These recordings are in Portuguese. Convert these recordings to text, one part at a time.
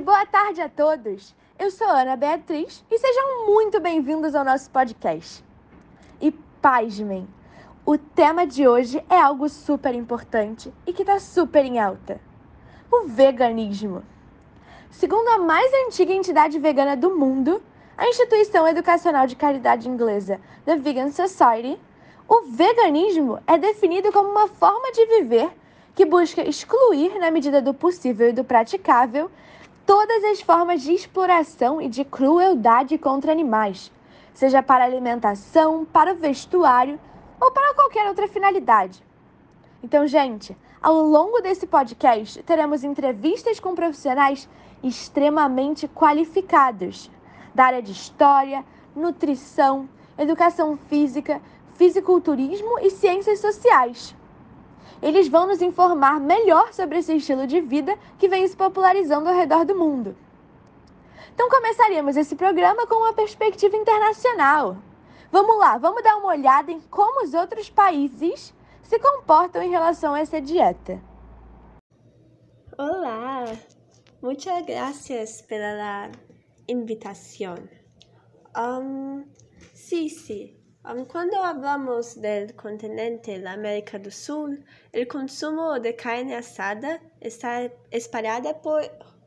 boa tarde a todos. Eu sou Ana Beatriz e sejam muito bem-vindos ao nosso podcast. E pasmem, o tema de hoje é algo super importante e que está super em alta: o veganismo. Segundo a mais antiga entidade vegana do mundo, a instituição educacional de caridade inglesa The Vegan Society, o veganismo é definido como uma forma de viver que busca excluir, na medida do possível e do praticável, todas as formas de exploração e de crueldade contra animais, seja para alimentação, para o vestuário ou para qualquer outra finalidade. Então, gente, ao longo desse podcast teremos entrevistas com profissionais extremamente qualificados da área de história, nutrição, educação física, fisiculturismo e ciências sociais. Eles vão nos informar melhor sobre esse estilo de vida que vem se popularizando ao redor do mundo. Então começaríamos esse programa com uma perspectiva internacional. Vamos lá, vamos dar uma olhada em como os outros países se comportam em relação a essa dieta. Olá, muchas gracias pela invitação. Um, sí. Quando hablamos del continente la América do Sul, el consumo de carne asada está espalhada por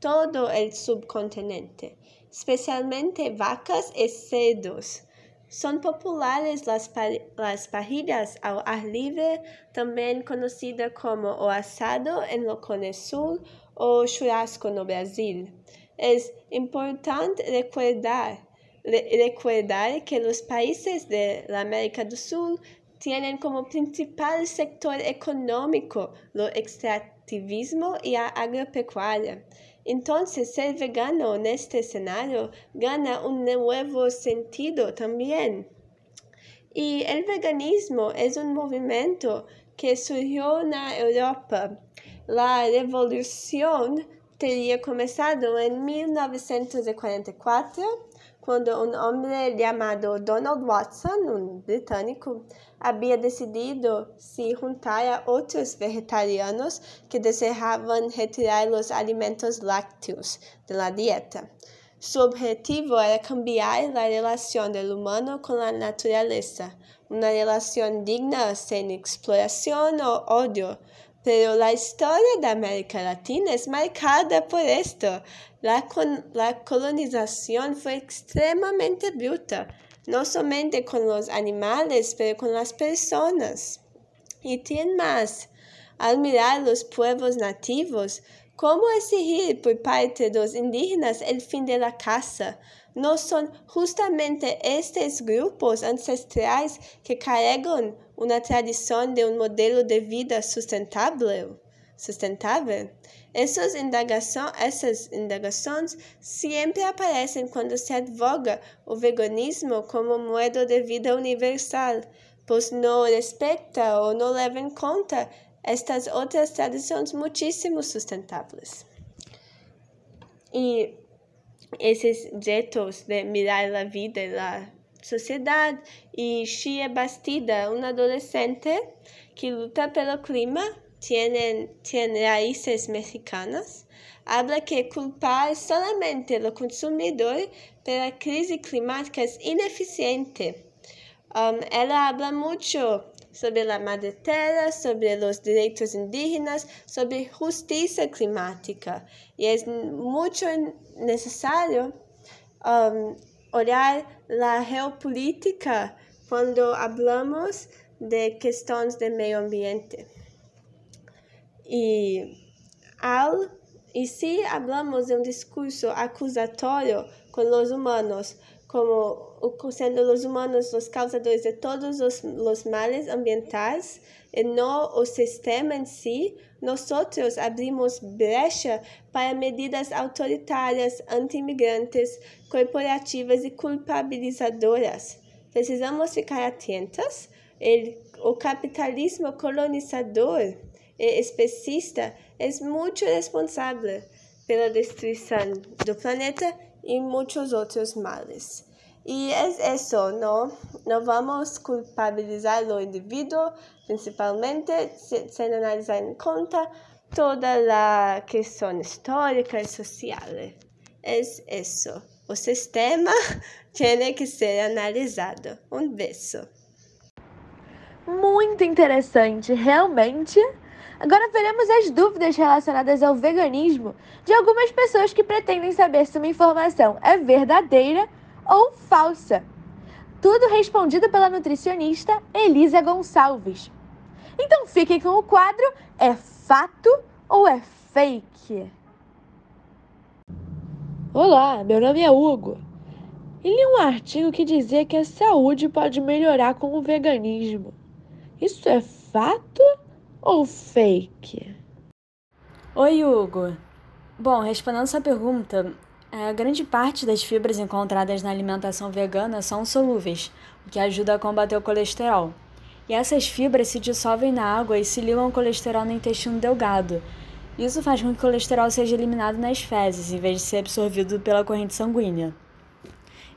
todo el subcontinente, especialmente vacas y cerdos. Son populares las, las parrillas al ar libre, también conocida como o asado en lo Cone Sul o churrasco no Brasil. Es importante recordar recordar que los países de América del Sur tienen como principal sector económico lo extractivismo y la agropecuaria. Entonces, ser vegano en este escenario gana un nuevo sentido también. Y el veganismo es un movimiento que surgió en Europa. La revolución teria comenzado en 1944 quando um homem chamado Donald Watson, um britânico, havia decidido se juntar a outros vegetarianos que desejavam retirar os alimentos lácteos da dieta. Su objetivo era cambiar a relação do humano com a natureza, uma relação digna, sem exploração ou ódio, pero la historia de América Latina es marcada por esto. La, la colonización fue extremadamente bruta, no solamente con los animales, pero con las personas. Y tiene más, al mirar los pueblos nativos, ¿cómo exigir por parte de los indígenas el fin de la caza? No son justamente estos grupos ancestrales que cargan uma tradição de um modelo de vida sustentável? sustentável? Essas indagações, essas indagações sempre aparecem quando se advoga o veganismo como modo de vida universal, pois não respeita ou não leva em conta estas outras tradições muitíssimo sustentáveis. E esses jeitos de mirar a vida e a sociedade e Shia Bastida, uma adolescente que luta pelo clima, tiene, tiene raíces mexicanas, habla que culpar solamente o consumidor pela crise climática é ineficiente. Um, ela habla muito sobre a madre terra, sobre os direitos indígenas, sobre justiça climática. E é muito necessário um, olhar a geopolítica quando falamos de questões de meio ambiente. E, al, e se falamos de um discurso acusatório com os humanos, como sendo os humanos os causadores de todos os, os males ambientais e não o sistema em si, nós abrimos brecha para medidas autoritárias, anti-imigrantes, corporativas e culpabilizadoras. Precisamos ficar atentas. O capitalismo colonizador e especista é muito responsável pela destruição do planeta e muitos outros males. E é isso, não, não vamos culpabilizar o indivíduo, principalmente sem analisar em conta toda a questão histórica e social. É isso. O sistema tem que ser analisado. Um beijo. Muito interessante, realmente. Agora veremos as dúvidas relacionadas ao veganismo de algumas pessoas que pretendem saber se uma informação é verdadeira ou falsa. Tudo respondido pela nutricionista Elisa Gonçalves. Então fiquem com o quadro É fato ou é fake? Olá, meu nome é Hugo. E li um artigo que dizia que a saúde pode melhorar com o veganismo. Isso é fato ou fake? Oi, Hugo. Bom, respondendo sua pergunta, a grande parte das fibras encontradas na alimentação vegana são solúveis, o que ajuda a combater o colesterol. E essas fibras se dissolvem na água e se ligam ao colesterol no intestino delgado. Isso faz com que o colesterol seja eliminado nas fezes, em vez de ser absorvido pela corrente sanguínea.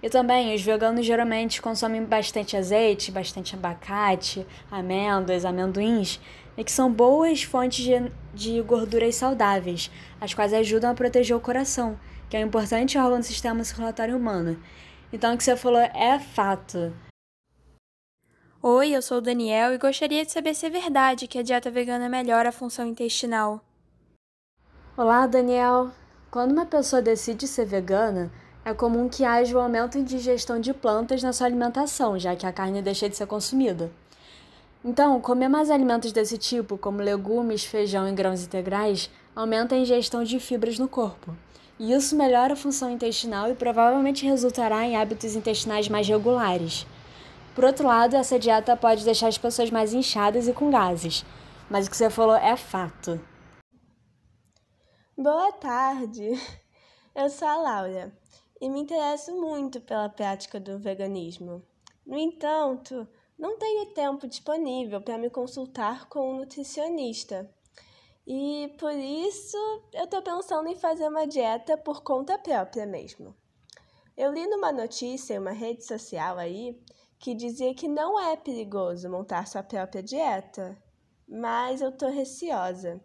E também, os veganos geralmente consomem bastante azeite, bastante abacate, amêndoas, amendoins, e que são boas fontes de, de gorduras saudáveis, as quais ajudam a proteger o coração, que é um importante órgão do sistema circulatório humano. Então, o que você falou é fato. Oi, eu sou o Daniel e gostaria de saber se é verdade que a dieta vegana melhora a função intestinal. Olá, Daniel. Quando uma pessoa decide ser vegana, é comum que haja um aumento de ingestão de plantas na sua alimentação, já que a carne deixa de ser consumida. Então, comer mais alimentos desse tipo, como legumes, feijão e grãos integrais, aumenta a ingestão de fibras no corpo. E isso melhora a função intestinal e provavelmente resultará em hábitos intestinais mais regulares. Por outro lado, essa dieta pode deixar as pessoas mais inchadas e com gases. Mas o que você falou é fato. Boa tarde! Eu sou a Laura e me interesso muito pela prática do veganismo. No entanto, não tenho tempo disponível para me consultar com um nutricionista. E por isso eu estou pensando em fazer uma dieta por conta própria mesmo. Eu li numa notícia em uma rede social aí que dizia que não é perigoso montar sua própria dieta, mas eu tô receosa.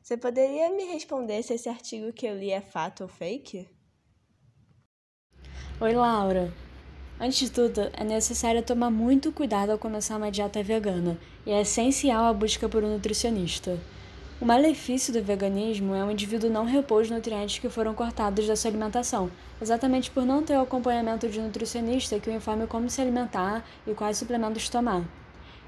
Você poderia me responder se esse artigo que eu li é fato ou fake? Oi, Laura. Antes de tudo, é necessário tomar muito cuidado ao começar uma dieta vegana e é essencial a busca por um nutricionista. O malefício do veganismo é o indivíduo não repor os nutrientes que foram cortados da sua alimentação, exatamente por não ter o acompanhamento de um nutricionista que o informe como se alimentar e quais suplementos tomar.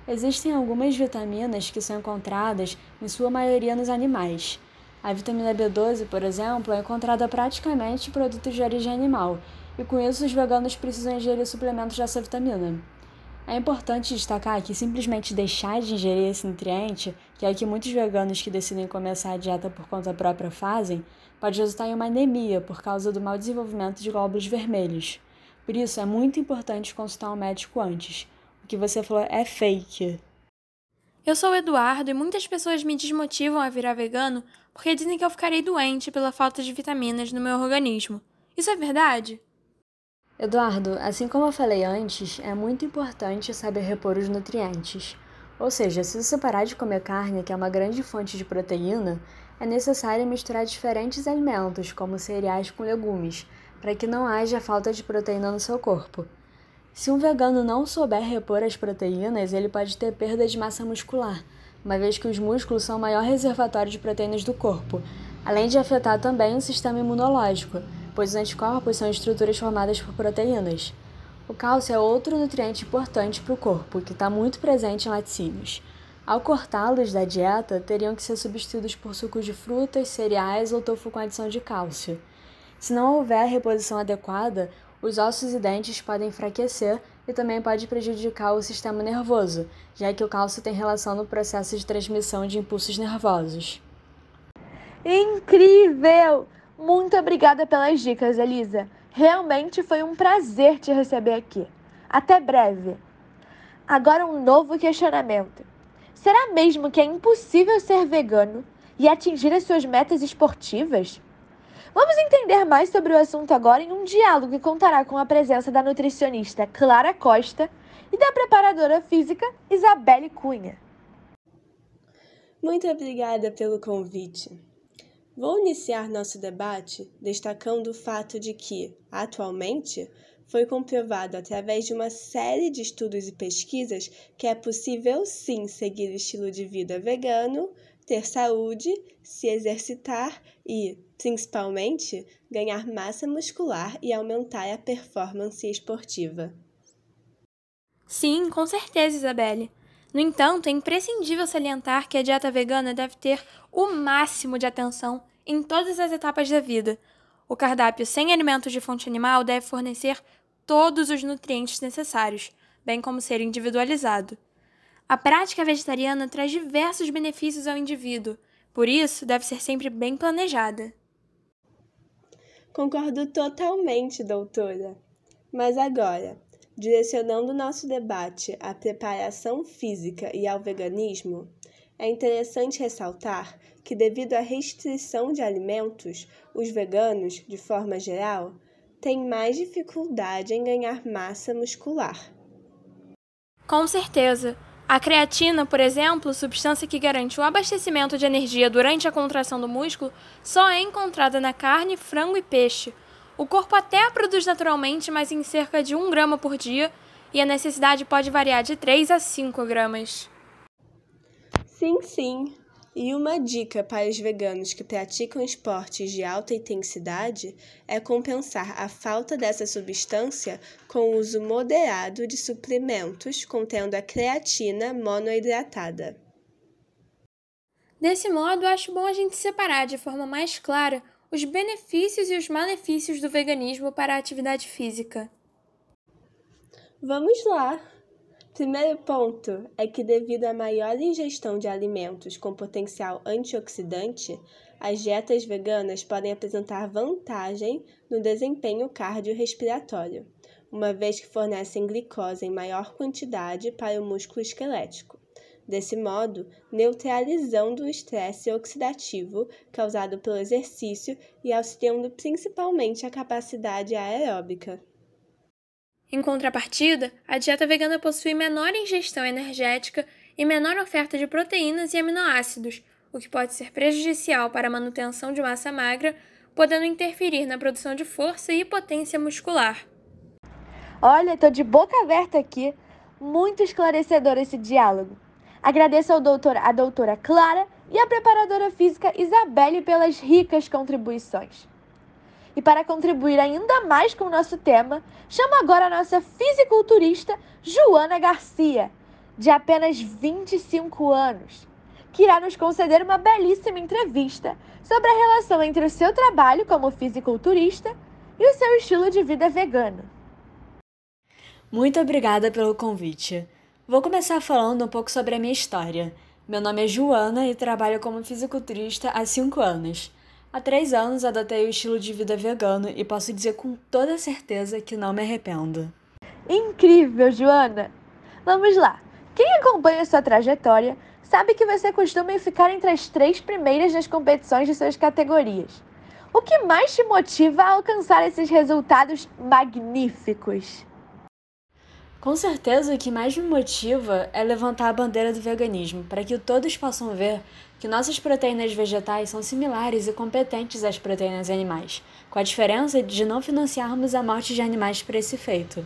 Existem algumas vitaminas que são encontradas, em sua maioria, nos animais. A vitamina B12, por exemplo, é encontrada praticamente em produtos de origem animal, e com isso os veganos precisam ingerir suplementos dessa vitamina. É importante destacar que simplesmente deixar de ingerir esse nutriente, que é o que muitos veganos que decidem começar a dieta por conta própria fazem, pode resultar em uma anemia por causa do mau desenvolvimento de glóbulos vermelhos. Por isso, é muito importante consultar um médico antes. O que você falou é fake. Eu sou o Eduardo e muitas pessoas me desmotivam a virar vegano porque dizem que eu ficarei doente pela falta de vitaminas no meu organismo. Isso é verdade? Eduardo, assim como eu falei antes, é muito importante saber repor os nutrientes. Ou seja, se você parar de comer carne, que é uma grande fonte de proteína, é necessário misturar diferentes alimentos, como cereais com legumes, para que não haja falta de proteína no seu corpo. Se um vegano não souber repor as proteínas, ele pode ter perda de massa muscular, uma vez que os músculos são o maior reservatório de proteínas do corpo, além de afetar também o sistema imunológico pois os anticorpos são estruturas formadas por proteínas. O cálcio é outro nutriente importante para o corpo, que está muito presente em laticínios. Ao cortá-los da dieta, teriam que ser substituídos por sucos de frutas, cereais ou tofu com adição de cálcio. Se não houver reposição adequada, os ossos e dentes podem enfraquecer e também pode prejudicar o sistema nervoso, já que o cálcio tem relação no processo de transmissão de impulsos nervosos. Incrível! Muito obrigada pelas dicas, Elisa. Realmente foi um prazer te receber aqui. Até breve. Agora um novo questionamento. Será mesmo que é impossível ser vegano e atingir as suas metas esportivas? Vamos entender mais sobre o assunto agora em um diálogo que contará com a presença da nutricionista Clara Costa e da preparadora física Isabelle Cunha. Muito obrigada pelo convite. Vou iniciar nosso debate destacando o fato de que, atualmente, foi comprovado através de uma série de estudos e pesquisas que é possível sim seguir o estilo de vida vegano, ter saúde, se exercitar e, principalmente, ganhar massa muscular e aumentar a performance esportiva. Sim, com certeza, Isabelle. No entanto, é imprescindível salientar que a dieta vegana deve ter o máximo de atenção em todas as etapas da vida. O cardápio sem alimentos de fonte animal deve fornecer todos os nutrientes necessários, bem como ser individualizado. A prática vegetariana traz diversos benefícios ao indivíduo, por isso deve ser sempre bem planejada. Concordo totalmente, doutora. Mas agora, direcionando nosso debate à preparação física e ao veganismo, é interessante ressaltar que, devido à restrição de alimentos, os veganos, de forma geral, têm mais dificuldade em ganhar massa muscular. Com certeza. A creatina, por exemplo, substância que garante o abastecimento de energia durante a contração do músculo, só é encontrada na carne, frango e peixe. O corpo até a produz naturalmente, mas em cerca de 1 grama por dia, e a necessidade pode variar de 3 a 5 gramas. Sim, sim. E uma dica para os veganos que praticam esportes de alta intensidade é compensar a falta dessa substância com o uso moderado de suplementos contendo a creatina monoidratada. Desse modo, acho bom a gente separar de forma mais clara os benefícios e os malefícios do veganismo para a atividade física. Vamos lá! Primeiro ponto é que, devido à maior ingestão de alimentos com potencial antioxidante, as dietas veganas podem apresentar vantagem no desempenho cardiorrespiratório, uma vez que fornecem glicose em maior quantidade para o músculo esquelético. Desse modo, neutralizando o estresse oxidativo causado pelo exercício e auxiliando principalmente a capacidade aeróbica. Em contrapartida, a dieta vegana possui menor ingestão energética e menor oferta de proteínas e aminoácidos, o que pode ser prejudicial para a manutenção de massa magra, podendo interferir na produção de força e potência muscular. Olha, estou de boca aberta aqui. Muito esclarecedor esse diálogo. Agradeço ao doutor, a doutora Clara e à preparadora física Isabelle pelas ricas contribuições. E para contribuir ainda mais com o nosso tema, chamo agora a nossa fisiculturista Joana Garcia, de apenas 25 anos, que irá nos conceder uma belíssima entrevista sobre a relação entre o seu trabalho como fisiculturista e o seu estilo de vida vegano. Muito obrigada pelo convite. Vou começar falando um pouco sobre a minha história. Meu nome é Joana e trabalho como fisiculturista há 5 anos. Há três anos adotei o estilo de vida vegano e posso dizer com toda certeza que não me arrependo. Incrível, Joana! Vamos lá! Quem acompanha sua trajetória sabe que você costuma ficar entre as três primeiras nas competições de suas categorias. O que mais te motiva a alcançar esses resultados magníficos? Com certeza o que mais me motiva é levantar a bandeira do veganismo, para que todos possam ver que nossas proteínas vegetais são similares e competentes às proteínas animais, com a diferença de não financiarmos a morte de animais para esse feito.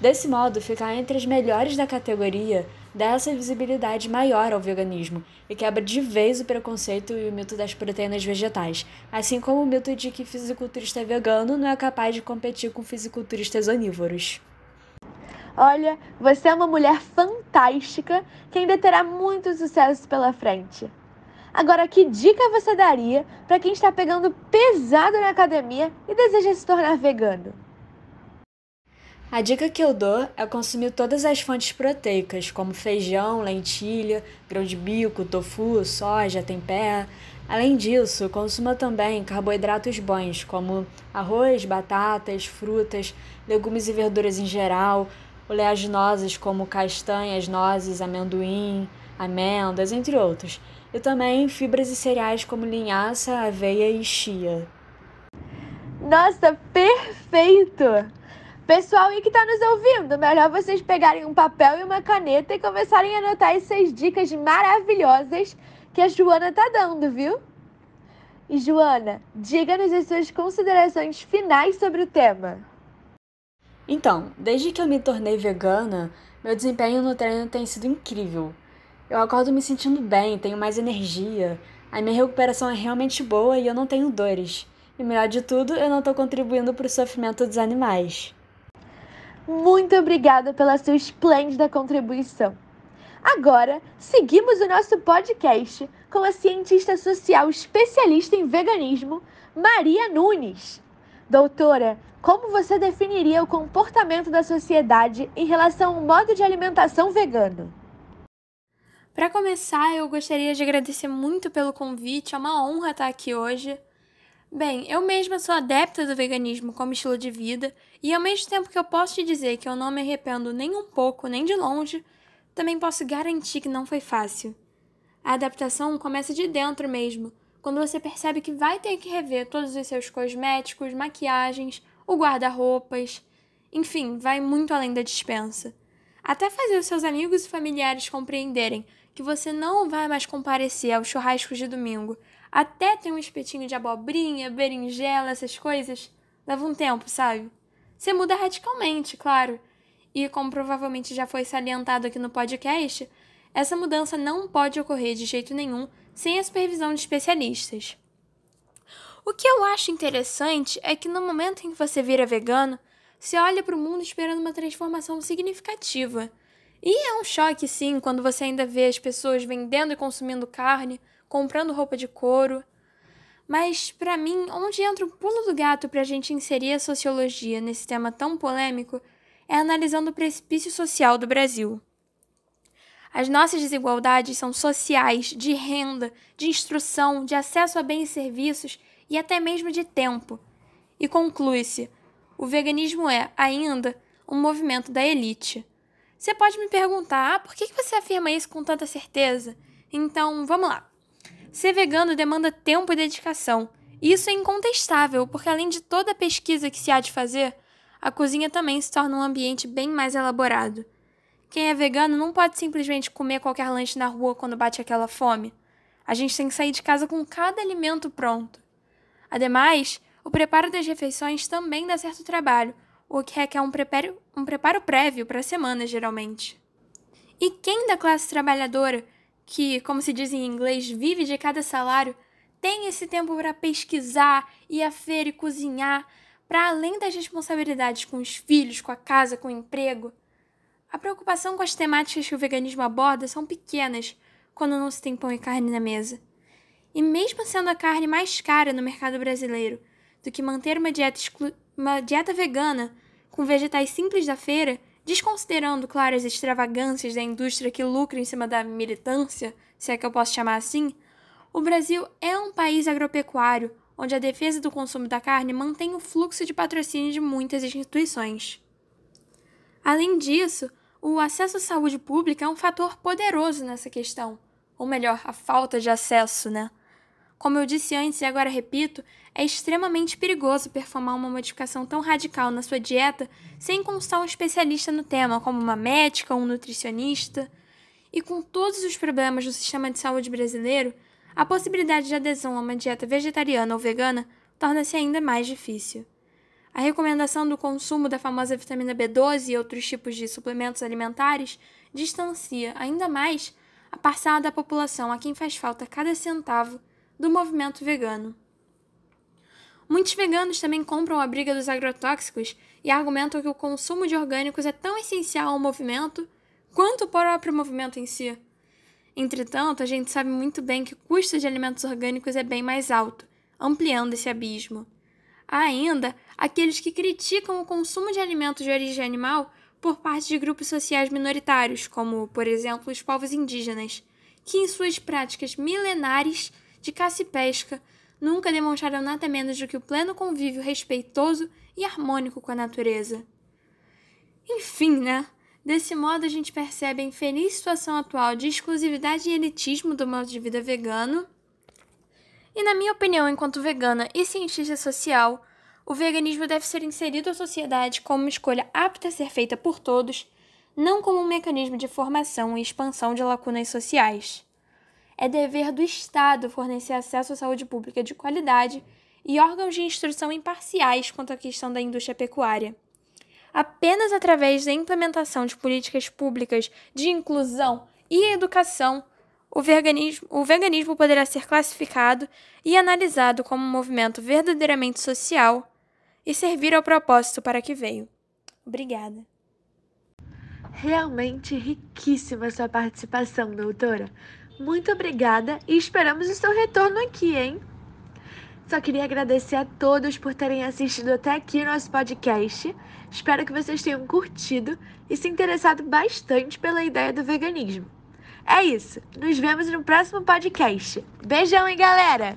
Desse modo, ficar entre as melhores da categoria dá essa visibilidade maior ao veganismo e quebra de vez o preconceito e o mito das proteínas vegetais, assim como o mito de que fisiculturista vegano não é capaz de competir com fisiculturistas onívoros. Olha, você é uma mulher fantástica que ainda terá muito sucesso pela frente. Agora, que dica você daria para quem está pegando pesado na academia e deseja se tornar vegano? A dica que eu dou é consumir todas as fontes proteicas, como feijão, lentilha, grão de bico, tofu, soja, tempé. Além disso, consuma também carboidratos bons, como arroz, batatas, frutas, legumes e verduras em geral, oleaginosas como castanhas, nozes, amendoim, amêndoas, entre outros e também fibras e cereais como linhaça, aveia e chia. Nossa, perfeito! Pessoal aí que está nos ouvindo, melhor vocês pegarem um papel e uma caneta e começarem a anotar essas dicas maravilhosas que que a Joana tá dando, viu? E Joana, diga-nos as suas considerações finais sobre o tema. Então, desde que eu me tornei vegana, meu desempenho no treino tem sido incrível. Eu acordo me sentindo bem, tenho mais energia, a minha recuperação é realmente boa e eu não tenho dores. E melhor de tudo, eu não estou contribuindo para o sofrimento dos animais. Muito obrigada pela sua esplêndida contribuição. Agora, seguimos o nosso podcast com a cientista social especialista em veganismo, Maria Nunes. Doutora, como você definiria o comportamento da sociedade em relação ao modo de alimentação vegano? Para começar, eu gostaria de agradecer muito pelo convite, é uma honra estar aqui hoje. Bem, eu mesma sou adepta do veganismo como estilo de vida, e ao mesmo tempo que eu posso te dizer que eu não me arrependo nem um pouco, nem de longe, também posso garantir que não foi fácil. A adaptação começa de dentro mesmo, quando você percebe que vai ter que rever todos os seus cosméticos, maquiagens, o guarda-roupas, enfim, vai muito além da dispensa. Até fazer os seus amigos e familiares compreenderem que você não vai mais comparecer aos churrascos de domingo, até ter um espetinho de abobrinha, berinjela, essas coisas, leva um tempo, sabe? Você muda radicalmente, claro, e como provavelmente já foi salientado aqui no podcast, essa mudança não pode ocorrer de jeito nenhum sem a supervisão de especialistas. O que eu acho interessante é que no momento em que você vira vegano, você olha para o mundo esperando uma transformação significativa. E é um choque, sim, quando você ainda vê as pessoas vendendo e consumindo carne, comprando roupa de couro. Mas, para mim, onde entra o pulo do gato para a gente inserir a sociologia nesse tema tão polêmico é analisando o precipício social do Brasil. As nossas desigualdades são sociais, de renda, de instrução, de acesso a bens e serviços e até mesmo de tempo. E conclui-se: o veganismo é, ainda, um movimento da elite. Você pode me perguntar: ah, por que você afirma isso com tanta certeza? Então, vamos lá. Ser vegano demanda tempo e dedicação. Isso é incontestável, porque além de toda a pesquisa que se há de fazer, a cozinha também se torna um ambiente bem mais elaborado. Quem é vegano não pode simplesmente comer qualquer lanche na rua quando bate aquela fome. A gente tem que sair de casa com cada alimento pronto. Ademais, o preparo das refeições também dá certo trabalho, o que requer um preparo, um preparo prévio para a semana, geralmente. E quem da classe trabalhadora, que, como se diz em inglês, vive de cada salário, tem esse tempo para pesquisar, ir à feira e cozinhar, para além das responsabilidades com os filhos, com a casa, com o emprego. A preocupação com as temáticas que o veganismo aborda são pequenas quando não se tem pão e carne na mesa. E mesmo sendo a carne mais cara no mercado brasileiro do que manter uma dieta, uma dieta vegana com vegetais simples da feira, desconsiderando, claro, as extravagâncias da indústria que lucra em cima da militância, se é que eu posso chamar assim, o Brasil é um país agropecuário onde a defesa do consumo da carne mantém o fluxo de patrocínio de muitas instituições. Além disso, o acesso à saúde pública é um fator poderoso nessa questão, ou melhor, a falta de acesso, né? Como eu disse antes e agora repito, é extremamente perigoso performar uma modificação tão radical na sua dieta sem consultar um especialista no tema, como uma médica ou um nutricionista. E com todos os problemas do sistema de saúde brasileiro, a possibilidade de adesão a uma dieta vegetariana ou vegana torna-se ainda mais difícil. A recomendação do consumo da famosa vitamina B12 e outros tipos de suplementos alimentares distancia ainda mais a parcela da população a quem faz falta cada centavo do movimento vegano. Muitos veganos também compram a briga dos agrotóxicos e argumentam que o consumo de orgânicos é tão essencial ao movimento quanto o próprio movimento em si. Entretanto, a gente sabe muito bem que o custo de alimentos orgânicos é bem mais alto, ampliando esse abismo. Há ainda aqueles que criticam o consumo de alimentos de origem animal por parte de grupos sociais minoritários, como, por exemplo, os povos indígenas, que em suas práticas milenares de caça e pesca nunca demonstraram nada menos do que o pleno convívio respeitoso e harmônico com a natureza. Enfim, né? Desse modo, a gente percebe a infeliz situação atual de exclusividade e elitismo do modo de vida vegano. E, na minha opinião, enquanto vegana e cientista social, o veganismo deve ser inserido à sociedade como uma escolha apta a ser feita por todos, não como um mecanismo de formação e expansão de lacunas sociais. é dever do Estado fornecer acesso à saúde pública de qualidade e órgãos de instrução imparciais quanto à questão da indústria pecuária. Apenas através da implementação de políticas públicas de inclusão e educação, o veganismo, o veganismo poderá ser classificado e analisado como um movimento verdadeiramente social e servir ao propósito para que veio. Obrigada. Realmente riquíssima sua participação, doutora. Muito obrigada e esperamos o seu retorno aqui, hein? Só queria agradecer a todos por terem assistido até aqui nosso podcast. Espero que vocês tenham curtido e se interessado bastante pela ideia do veganismo. É isso. Nos vemos no próximo podcast. Beijão, hein, galera?